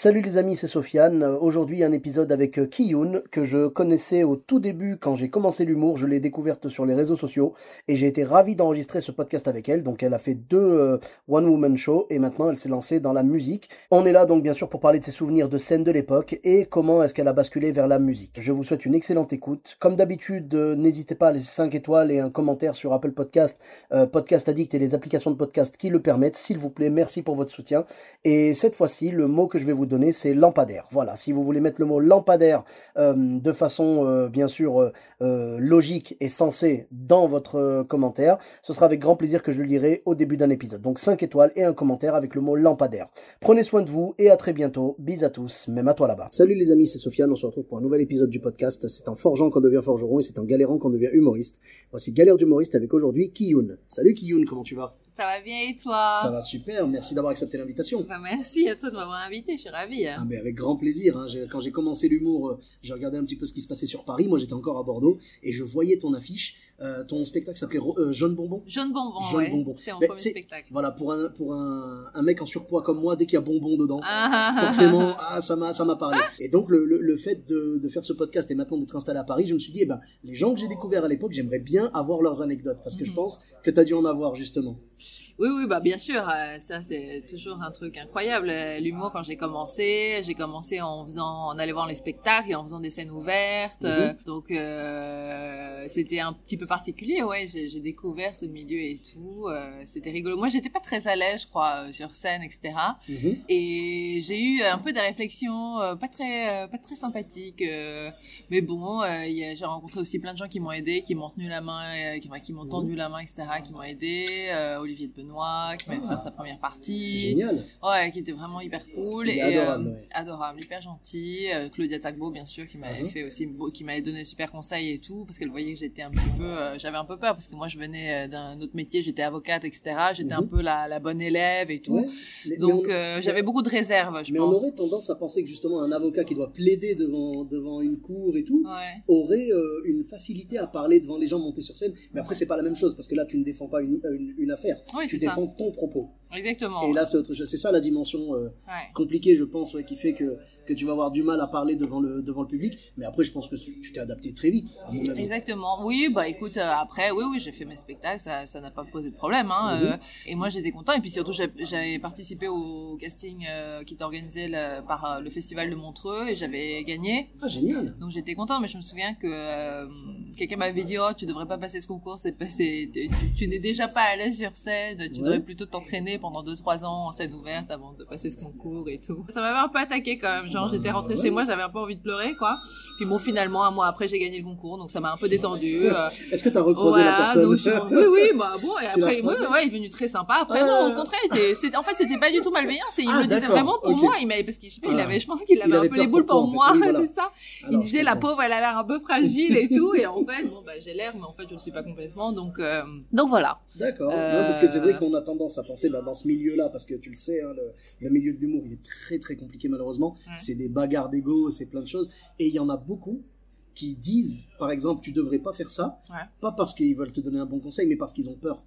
Salut les amis, c'est Sofiane. Euh, Aujourd'hui, un épisode avec euh, Kiyun, que je connaissais au tout début quand j'ai commencé l'humour. Je l'ai découverte sur les réseaux sociaux et j'ai été ravi d'enregistrer ce podcast avec elle. Donc, elle a fait deux euh, One Woman Show et maintenant elle s'est lancée dans la musique. On est là donc bien sûr pour parler de ses souvenirs de scènes de l'époque et comment est-ce qu'elle a basculé vers la musique. Je vous souhaite une excellente écoute. Comme d'habitude, n'hésitez pas à laisser 5 étoiles et un commentaire sur Apple Podcast, Podcast Addict et les applications de podcast qui le permettent. S'il vous plaît, merci pour votre soutien. Et cette fois-ci, le mot que je vais vous donner, c'est lampadaire. Voilà, si vous voulez mettre le mot lampadaire euh, de façon euh, bien sûr euh, logique et sensée dans votre commentaire, ce sera avec grand plaisir que je le lirai au début d'un épisode. Donc 5 étoiles et un commentaire avec le mot lampadaire. Prenez soin de vous et à très bientôt. Bis à tous, même à toi là-bas. Salut les amis, c'est Sofiane, on se retrouve pour un nouvel épisode du podcast. C'est en forgeant qu'on devient forgeron et c'est en galérant qu'on devient humoriste. Voici Galère d'humoriste avec aujourd'hui Kiyun. Salut Kiyun, comment tu vas? Ça va bien et toi? Ça va super, merci d'avoir accepté l'invitation. Bah, Merci à toi de m'avoir invité, je suis ravie. hein. Ah, mais avec grand plaisir. hein. Quand j'ai commencé l'humour, euh, j'ai regardé un petit peu ce qui se passait sur Paris. Moi, j'étais encore à Bordeaux et je voyais ton affiche. Euh, ton spectacle s'appelait euh, Jaune Bonbon. Jaune bonbon, Jaune ouais. bonbon. C'était mon premier spectacle. Voilà, pour un, pour un, un mec en surpoids comme moi, dès qu'il y a bonbon dedans, Ah, ah, forcément, ah. ça m'a, ça m'a parlé. Et donc, le, le, le fait de, de faire ce podcast et maintenant d'être installé à Paris, je me suis dit, eh ben, les gens que j'ai découverts à l'époque, j'aimerais bien avoir leurs anecdotes parce que je Mhm. pense que tu as dû en avoir justement. Oui, oui, bah bien sûr, euh, ça c'est toujours un truc incroyable. Euh, L'humour quand j'ai commencé, j'ai commencé en faisant, en allant voir les spectacles et en faisant des scènes ouvertes. Mhm. Euh, donc euh, c'était un petit peu particulier, ouais. J'ai découvert ce milieu et tout. c'était rigolo. Moi, j'étais pas très à l'aise, je crois, sur scène, etc. Mhm. Et j'ai eu un peu des réflexions pas très, pas très sympathiques. mais bon, j'ai rencontré aussi plein de gens qui m'ont aidé, qui m'ont tenu la main, qui, qui m'ont tendu la main, etc., qui m'ont aidé. Olivier de Benoît, qui m'a fait Ah. sa première partie. Génial. Ouais, qui était vraiment hyper cool. Et, adorable, euh, ouais. adorable, hyper gentil. Euh, Claudia Tagbo, bien sûr, qui m'avait Mhm. fait aussi, qui m'avait donné super conseils et tout, parce qu'elle voyait que j'étais un petit peu, euh, j'avais un peu peur, parce que moi, je venais d'un autre métier, j'étais avocate, etc. J'étais un Mhm. peu la, la bonne élève et tout. Ouais. Mais- mais Donc, on- j'avais beaucoup de réserves, je mais on pense. aurait tendance à penser que justement un avocat qui doit plaider devant, devant une cour et tout Ouais. aurait une facilité à parler devant les gens montés sur scène. Mais après, c'est pas la même chose parce que là, tu ne défends pas une, une, une affaire. Oui, tu ça. défends ton propos. Exactement. Et là, c'est autre chose. C'est ça la dimension euh, Ouais. compliquée, je pense, ouais, qui fait que, que tu vas avoir du mal à parler devant le, devant le public. Mais après, je pense que tu t'es adapté très vite, à mon avis. Exactement. Oui, bah écoute, euh, après, oui, oui, j'ai fait mes spectacles, ça, ça n'a pas posé de problème. Hein, Mhm. euh, et moi, j'étais content. Et puis surtout, j'avais participé au casting qui était organisé le- par le festival de Montreux et j'avais gagné. Ah, génial. Donc j'étais content, mais je me souviens que quelqu'un m'avait dit oh tu devrais pas passer ce concours, c'est tu, tu n'es déjà pas à l'aise sur scène, tu Ouais. devrais plutôt t'entraîner pendant 2-3 ans en scène ouverte avant de passer ce concours et tout. Ça m'avait un peu attaqué quand même, genre Bah, j'étais rentrée ouais. chez moi, j'avais un peu envie de pleurer quoi. Puis bon finalement un mois après j'ai gagné le concours, donc ça m'a un peu détendu. euh, Est-ce que tu as recroisé la voilà, personne donc je suis- oui, oui, bah bon, et après, ouais, il est venu très sympa. Après, Ah, non, au contraire, il était- c'était- en fait, c'était pas du tout malveillant. C'est, il Ah, me disait vraiment pour moi, il m'avait, parce qu'il, je sais pas, il Ah. avait, je pense qu'il avait Il un peu les boules pour toi, pour en fait. moi, Oui, voilà. c'est ça. Alors, il disait, la pauvre, elle a l'air un peu fragile et tout, et en fait, bon, bah, j'ai l'air, mais en fait, je le suis pas complètement, donc, euh, donc voilà. D'accord. Euh, Non, parce que c'est vrai qu'on a tendance à penser bah, dans ce milieu-là, parce que tu le sais, hein, le, le milieu de l'humour, il est très très compliqué malheureusement. Ouais. C'est des bagarres d'ego, c'est plein de choses. Et il y en a beaucoup qui disent, par exemple, tu devrais pas faire ça, Ouais. pas parce qu'ils veulent te donner un bon conseil, mais parce qu'ils ont peur.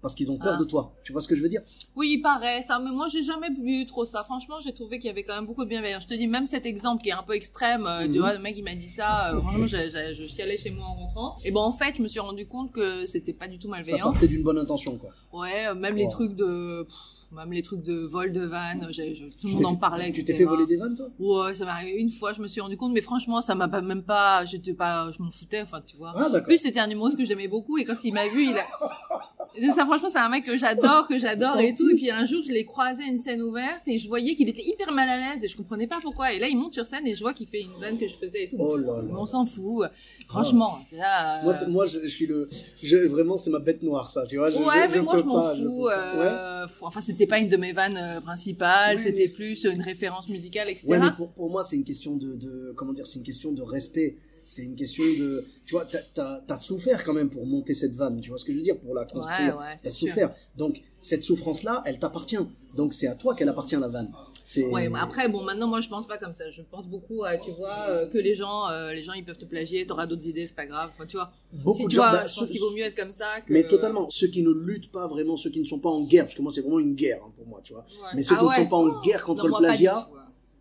Parce qu'ils ont peur Ah. de toi. Tu vois ce que je veux dire? Oui, il paraît ça, mais moi j'ai jamais vu trop ça. Franchement, j'ai trouvé qu'il y avait quand même beaucoup de bienveillance. Je te dis même cet exemple qui est un peu extrême. euh, Tu Mhm. vois, le mec il m'a dit ça. euh, franchement, je chialais chez moi en rentrant. Et bon, en fait, je me suis rendu compte que c'était pas du tout Ça malveillant. partait d'une bonne intention, quoi. Ouais, euh, même les trucs de, même les trucs de vol de vanne. j'ai- je- tout le monde en parlait. Tu t'es fait voler des vannes, toi? Ouais, ça m'est arrivé une fois. Je me suis rendu compte, mais franchement, ça m'a pas même pas. J'étais pas, je m'en foutais. Enfin, tu vois. Ah, En d'accord. plus, c'était un humoriste que j'aimais beaucoup et quand il m'a vu, il a, Ça, franchement, c'est un mec que j'adore, que j'adore et tout. Et puis un jour, je l'ai croisé à une scène ouverte et je voyais qu'il était hyper mal à l'aise et je comprenais pas pourquoi. Et là, il monte sur scène et je vois qu'il fait une vanne que je faisais et tout. Oh là là. On s'en fout. Franchement, là, euh, Moi, moi, je, je suis le, je, vraiment, c'est ma bête noire, ça, tu vois. Je, ouais, mais moi je m'en fous. Ouais. euh, faut- Enfin, c'était pas une de mes vannes euh, principales, Oui, c'était plus une référence musicale, etc. Ouais, mais pour, pour moi, c'est une question de, de, comment dire, c'est une question de respect. C'est une question de, tu vois, t'as, souffert quand même pour monter cette vanne, tu vois ce que je veux dire, pour la construire. Ouais, ouais, c'est t'as souffert. Donc, cette souffrance-là, elle t'appartient. Donc, c'est à toi qu'elle appartient, la vanne. C'est... Ouais, après, bon, maintenant, moi, je pense pas comme ça. Je pense beaucoup à, tu vois, euh, que les gens, euh, les gens, ils peuvent te plagier, t'auras d'autres idées, c'est pas grave. Enfin, tu vois. Beaucoup si de gens- bah, je pense qu'il vaut mieux être comme ça que. Mais totalement. Ceux qui ne luttent pas vraiment, ceux qui ne sont pas en guerre, parce que moi, c'est vraiment une guerre hein, pour moi, tu vois. Ouais. Mais ceux Ah qui ne sont pas en guerre contre Non, le plagiat, tout.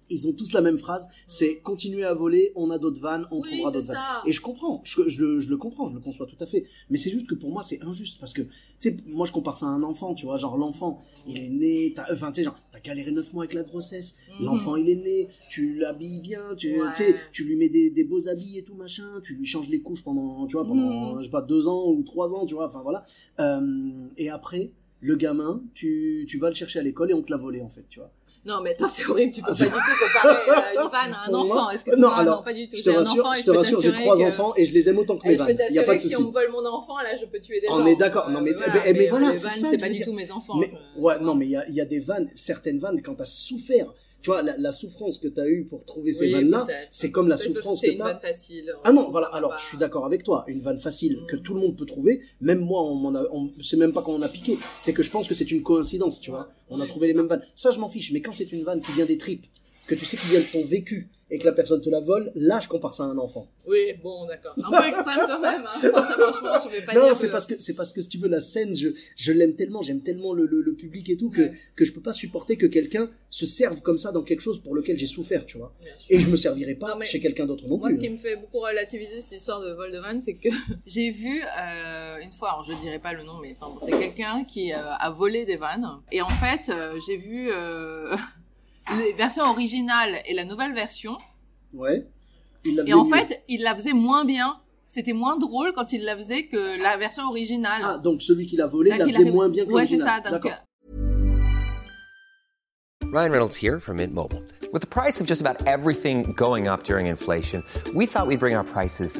Ils ont tous la même phrase, c'est continuer à voler, on a d'autres vannes, on Oui, trouvera d'autres vannes. Et je comprends, je, je le, je le comprends, je le conçois tout à fait. Mais c'est juste que pour moi, c'est injuste parce que, tu sais, moi je compare ça à un enfant, tu vois, genre l'enfant, il est né, t'as, enfin, tu sais, genre, t'as galéré neuf mois avec la grossesse, Mhm. l'enfant il est né, tu l'habilles bien, tu, Ouais. sais, tu lui mets des, des beaux habits et tout machin, tu lui changes les couches pendant, tu vois, pendant, Mhm. je sais pas, deux ans ou trois ans, tu vois, enfin voilà. Euh, et après, le gamin, tu, tu vas le chercher à l'école et on te l'a volé en fait, tu vois. Non, mais attends, c'est horrible, tu peux Ah, pas du tout comparer euh, une vanne à un enfant. Est-ce que c'est non, pas- alors, non, pas du tout? Je te rassure, enfant je te rassure, j'ai trois que- enfants et je les aime autant que Et mes vannes. Il y a pas de que si souci. on me vole mon enfant, là, je peux tuer des On gens. est d'accord. Non, mais- Euh, mais- mais voilà, les c'est vannes, ça c'est pas du tout mes enfants. Mais, je- ouais, non, mais il y a, il y a des vannes, certaines vannes, quand t'as souffert, tu vois, la, la souffrance que t'as eue pour trouver ces Oui, vannes-là, c'est comme la que souffrance que une t'as. vanne facile. Ah non, voilà, alors pas. je suis d'accord avec toi, une vanne facile que Mm. tout le monde peut trouver, même moi, on m'en a, on sait même pas quand on a piqué, c'est que je pense que c'est une coïncidence, tu vois. On a trouvé les mêmes vannes. Ça, je m'en fiche, mais quand c'est une vanne qui vient des tripes, que tu sais qu'il vient de ton vécu et que la personne te la vole, là, je compare ça à un enfant. Oui, bon, d'accord. Un peu extrême quand même. Hein. Franchement, je vais pas non, dire c'est que- parce que c'est parce que si tu veux la scène, je je l'aime tellement, j'aime tellement le, le, le public et tout que Ouais. que je peux pas supporter que quelqu'un se serve comme ça dans quelque chose pour lequel j'ai souffert, tu vois. Et je me servirai pas Non, chez quelqu'un d'autre non Moi, plus. ce qui me fait beaucoup relativiser cette histoire de vol de van, c'est que j'ai vu euh, une fois, alors je dirais pas le nom, mais enfin, bon, c'est quelqu'un qui euh, a volé des vannes. Et en fait, euh, j'ai vu euh, les versions originales et la nouvelle version. Ouais. Il l'a Et en mieux. fait, il la faisait moins bien. C'était moins drôle quand il la faisait que la version originale. ah donc celui qui l'a volé, il la faisait moins bien que Ouais, c'est l'original. ça. Donc, D'accord. Ryan Reynolds here from Mint Mobile. With the price of just about everything going up during inflation, we thought we'd bring our prices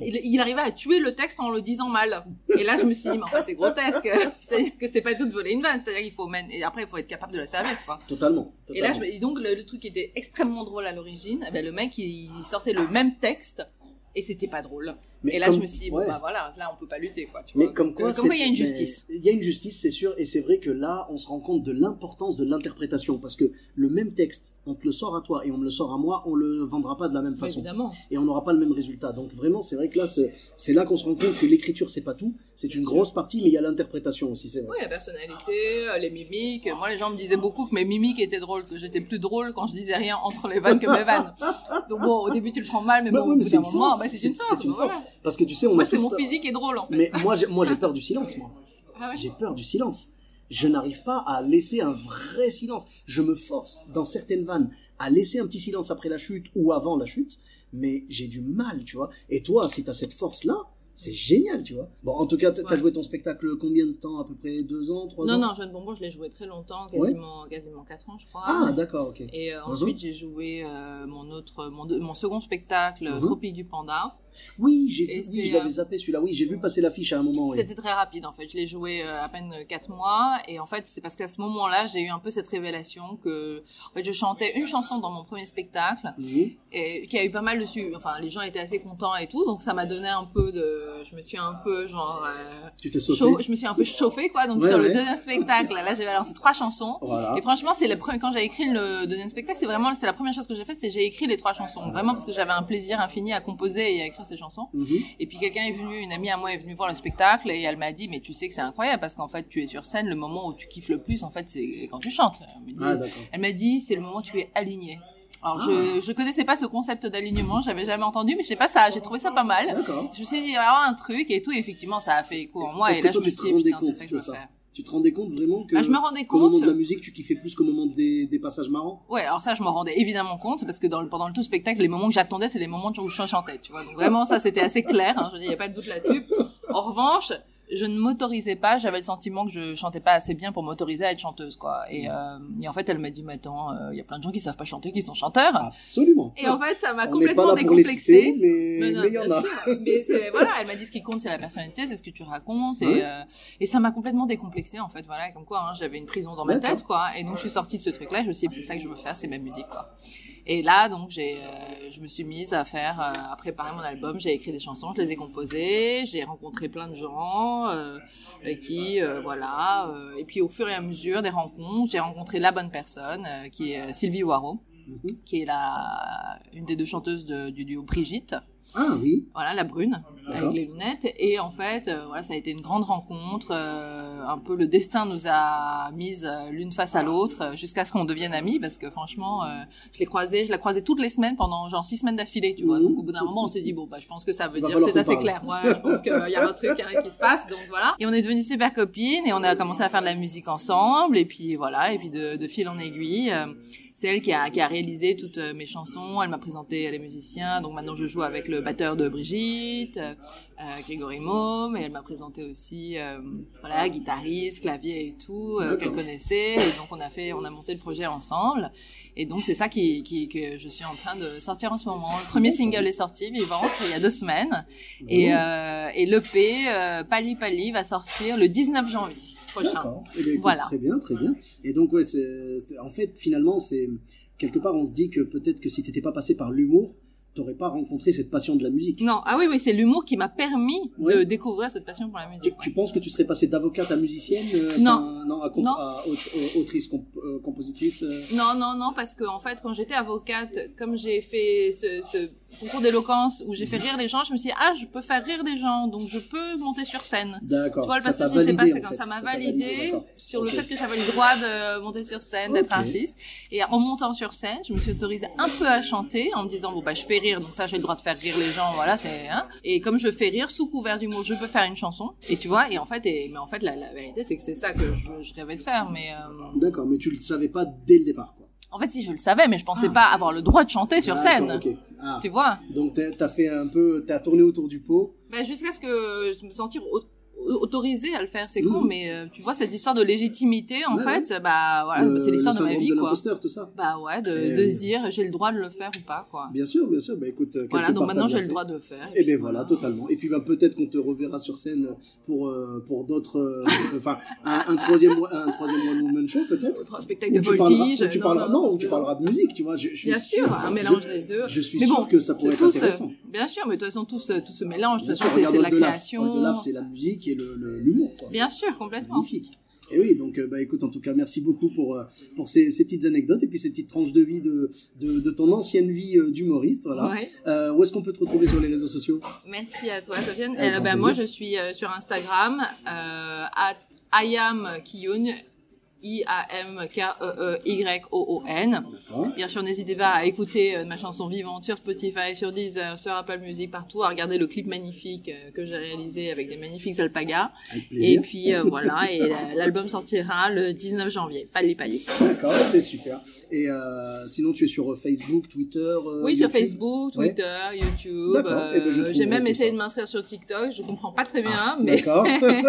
il, il arrivait à tuer le texte en le disant mal. Et là, je me suis dit, mais enfin, c'est grotesque. C'est-à-dire que c'était pas tout de voler une vanne. C'est-à-dire qu'il faut même, et après, il faut être capable de la servir, quoi. Totalement. Et là, je et donc, le, le truc qui était extrêmement drôle à l'origine, eh ben, le mec, il, il sortait le même texte. Et c'était pas drôle. Mais et là, comme- je me suis dit, bon, ouais. bah voilà, là, on peut pas lutter, quoi. Tu Mais vois. comme quoi, comme quoi, il y a une justice. Il y a une justice, c'est sûr, et c'est vrai que là, on se rend compte de l'importance de l'interprétation, parce que le même texte, on te le sort à toi et on me le sort à moi, on le vendra pas de la même façon. Évidemment. Et on n'aura pas le même résultat. Donc vraiment, c'est vrai que là, c'est c'est là qu'on se rend compte que l'écriture, c'est pas tout. C'est une grosse partie, mais il y a l'interprétation aussi, c'est vrai. Oui, la personnalité, euh, les mimiques. Moi, les gens me disaient beaucoup que mes mimiques étaient drôles, que j'étais plus drôle quand je disais rien entre les vannes que mes vannes. Donc bon, au début, tu le prends mal, mais bon, c'est d'un une moment, force. bah, c'est une force. C'est une bah, force. voilà. Parce que tu sais, on Moi, a c'est mon physique est drôle, en fait. Mais moi, j'ai- moi, j'ai peur du silence, moi. Ah ouais. J'ai peur du silence. Je n'arrive pas à laisser un vrai silence. Je me force, dans certaines vannes, à laisser un petit silence après la chute ou avant la chute, mais j'ai du mal, tu vois. Et toi, si t'as cette force-là, c'est génial, tu vois. Bon, en tout cas, t'as Ouais. joué ton spectacle combien de temps? À peu près deux ans, trois Non, ans? non, Jeune Bonbon, je l'ai joué très longtemps, quasiment, quasiment 4 ans, je crois. Ah, d'accord, ok. Et euh, ensuite, j'ai joué euh, mon autre, mon, mon second spectacle, Mhm. Tropique du Panda. Oui, j'ai vu, oui, je l'avais euh, zappé celui-là. Oui, j'ai vu passer l'affiche à un moment. oui. C'était très rapide en fait. Je l'ai joué euh, à peine 4 mois et en fait c'est parce qu'à ce moment-là j'ai eu un peu cette révélation que en fait je chantais une chanson dans mon premier spectacle et qui a eu pas mal de su. Enfin les gens étaient assez contents et tout donc ça m'a donné un peu de. Je me suis un peu genre. euh, Tu t'es chaud- je me suis un peu chauffée quoi donc Ouais, sur le deuxième spectacle là j'avais lancé trois chansons Voilà. et franchement c'est le premier quand j'ai écrit le deuxième spectacle c'est vraiment c'est la première chose que j'ai faite c'est j'ai écrit les trois chansons vraiment parce que j'avais un plaisir infini à composer et à écrire écrire ses chansons. Mhm. Et puis quelqu'un est venu, une amie à moi est venue voir le spectacle et elle m'a dit mais tu sais que c'est incroyable parce qu'en fait tu es sur scène, le moment où tu kiffes le plus en fait c'est quand tu chantes. Elle m'a dit, Ah, c'est le moment où tu es aligné. Alors je je connaissais pas ce concept d'alignement, j'avais jamais entendu, mais je sais pas ça, j'ai trouvé ça pas mal. Je me suis dit il va y avoir un truc et tout, et effectivement ça a fait écho en moi et là je me suis dit putain c'est ça que je veux faire. Tu te rendais compte vraiment que Bah, je me rendais qu'au moment compte. de la musique, tu kiffais plus qu'au moment des, des passages marrants? Ouais, alors ça, je m'en rendais évidemment compte parce que dans pendant le tout spectacle, les moments que j'attendais, c'est les moments où je chantais, tu vois. Donc vraiment, ça, c'était assez clair. Hein, je il y a pas de doute là-dessus. En revanche, je ne m'autorisais pas. J'avais le sentiment que je chantais pas assez bien pour m'autoriser à être chanteuse, quoi. Et, euh, et en fait, elle m'a dit, mais attends, euh, il y a plein de gens qui savent pas chanter, qui sont chanteurs. Absolument. Et en fait, ça m'a complètement décomplexée. mais Mais non, mais il y en bien a. sûr. Mais voilà, elle m'a dit ce qui compte, c'est la personnalité, c'est ce que tu racontes, et, Ouais. euh, et ça m'a complètement décomplexée, en fait, voilà, comme quoi, hein, j'avais une prison dans ma tête, quoi, et donc je suis sortie de ce truc-là, je me suis dit, c'est ça que je veux faire, c'est ma musique, quoi. Et là, donc, j'ai, euh, je me suis mise à faire, euh, à préparer mon album, j'ai écrit des chansons, je les ai composées, j'ai rencontré plein de gens, euh, avec qui, euh, voilà, euh, et puis au fur et à mesure des rencontres, j'ai rencontré la bonne personne, euh, qui est Sylvie Waro, Mhm. qui est la, une des deux chanteuses de- du duo Brigitte Ah oui. voilà la brune D'accord. avec les lunettes et en fait euh, voilà ça a été une grande rencontre euh, un peu le destin nous a mises euh, l'une face à l'autre euh, jusqu'à ce qu'on devienne amis parce que franchement euh, je l'ai croisée je la croisais toutes les semaines pendant genre six semaines d'affilée tu vois Mhm. donc au bout d'un moment on s'est dit bon bah je pense que ça veut Va dire que c'est assez clair ouais je pense qu'il y a un truc hein, qui se passe donc voilà et on est devenues super copines et on a commencé à faire de la musique ensemble et puis voilà et puis de, de fil en aiguille euh, c'est elle qui a, qui a réalisé toutes euh, mes chansons. Elle m'a présenté les musiciens. Donc maintenant, je joue avec le batteur de Brigitte, euh, euh, Grégory Môme. Et elle m'a présenté aussi, euh, voilà, guitariste, clavier et tout, euh, qu'elle connaissait. Et donc on a fait, on a monté le projet ensemble. Et donc c'est ça qui, qui, que je suis en train de sortir en ce moment. Le premier single est sorti, Vivante, il y a deux semaines. Et, euh, et l'EP, euh, Pali Pali, va sortir le 19 janvier prochain. Eh bien, écoute, Voilà. Très bien, très bien. Et donc, ouais, c'est, c'est- en fait, finalement, c'est quelque part, on se dit que peut-être que si t'étais pas passé par l'humour, t'aurais pas rencontré cette passion de la musique. Non, ah oui, oui, c'est l'humour qui m'a permis de découvrir cette passion pour la musique. tu ouais. penses que tu serais passée d'avocate à musicienne euh, Non. non, à, comp- Non. à aut- autrice, comp- euh, compositrice. euh, Non, non, non, parce que en fait, quand j'étais avocate, comme j'ai fait ce, ce concours d'éloquence où j'ai fait rire les gens, je me suis dit, ah, je peux faire rire des gens, donc je peux monter sur scène. D'accord. Tu vois, le passage qui s'est passé quand ça m'a validé sur le fait que j'avais le droit de monter sur scène, d'être artiste. Et en montant sur scène, je me suis autorisée un peu à chanter en me disant, bon, bah, je fais rire, donc ça, j'ai le droit de faire rire les gens, voilà, c'est, hein. Et comme je fais rire, sous couvert d'humour, je peux faire une chanson. Et tu vois, et en fait, et, mais en fait, la, la vérité, c'est que c'est ça que je, je rêvais de faire, mais, euh, D'accord, mais tu le savais pas dès le départ, quoi. En fait, si je le savais, mais je pensais Ah. pas avoir le droit de chanter sur scène. Ah. Tu vois? Donc t'as fait un peu, t'as tourné autour du pot. Ben, jusqu'à ce que je me sentir au- autorisée à le faire, c'est con, Mhm. mais euh, tu vois cette histoire de légitimité en Ouais, fait, bah voilà, Le- c'est l'histoire de ma vie de quoi. l'imposteur, tout ça. Bah ouais, de, Eh de se dire j'ai le droit de le faire ou pas quoi. Bien sûr, bien sûr. Bah écoute, euh, Voilà, donc maintenant j'ai le droit de le faire. Et bien voilà, totalement. Et puis bah, peut-être qu'on te reverra sur scène pour euh, pour d'autres, euh, enfin un, un troisième un troisième one woman show peut-être. Pour un spectacle de voltige. tu non, parleras, non, tu parleras de musique, tu vois. Je, je suis Bien sûr, un mélange des deux. Je suis sûr que ça pourrait être euh, intéressant. Bien sûr, mais de toute façon tout se, mélange. De toute façon, c'est la création. C'est la musique et l'humour. Bien sûr, complètement. Magnifique. Et oui, donc euh, bah écoute, en tout cas, merci beaucoup pour euh, pour ces, ces petites anecdotes et puis ces petites tranches de vie de de, de ton ancienne vie euh, d'humoriste, voilà. Ouais. Euh, où est-ce qu'on peut te retrouver sur les réseaux sociaux? Merci à toi, Sofiane. Euh, moi, je suis sur Instagram, euh, at I-A-M-K-E-E-Y-O-O-N. Bien sûr, n'hésitez pas à écouter euh, ma chanson vivante sur Spotify, sur Deezer, sur Apple Music, partout, à regarder le clip magnifique euh, que j'ai réalisé avec des magnifiques alpagas. Et puis euh, voilà, et la- l'album sortira le 19 janvier. Pali Pali. D'accord, c'est super. Et euh, sinon, tu es sur Facebook, Twitter euh, Oui, sur YouTube? Facebook, Ouais. Twitter, YouTube. D'accord. euh, Eh ben, J'ai même essayé ça. de m'inscrire sur TikTok. Je comprends pas très bien, mais D'accord.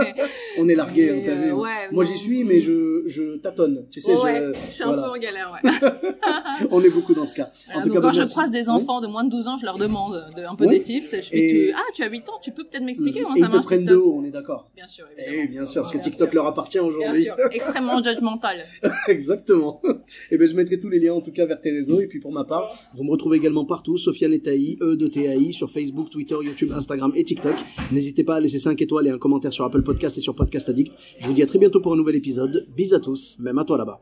on est largué, Mais, on t'a vu. ouais, Moi, j'y suis, mais je, je tâtonne. Tu sais, ouais, je, je suis un voilà. peu en galère. Ouais. on est beaucoup dans ce cas. Voilà, en tout donc cas, quand je croise des enfants de moins de 12 ans, je leur demande de, un peu des tips. Je fais, Et- tu... ah, tu as 8 ans, tu peux peut-être m'expliquer comment Et ça ils te marche prennent de haut, on est d'accord. Bien sûr, Eh bien sûr, parce que Bien TikTok sûr. leur appartient Bien aujourd'hui. sûr, extrêmement judgmental. Exactement. Et ben je mettrai tous les liens en tout cas vers tes réseaux. Et puis pour ma part, vous me retrouvez également partout, Sofiane Etaï, E de TAI, sur Facebook, Twitter, YouTube, Instagram et TikTok. N'hésitez pas à laisser 5 étoiles et un commentaire sur Apple Podcast et sur Podcast Addict. Je vous dis à très bientôt pour un nouvel épisode. Bis à même à toi là-bas.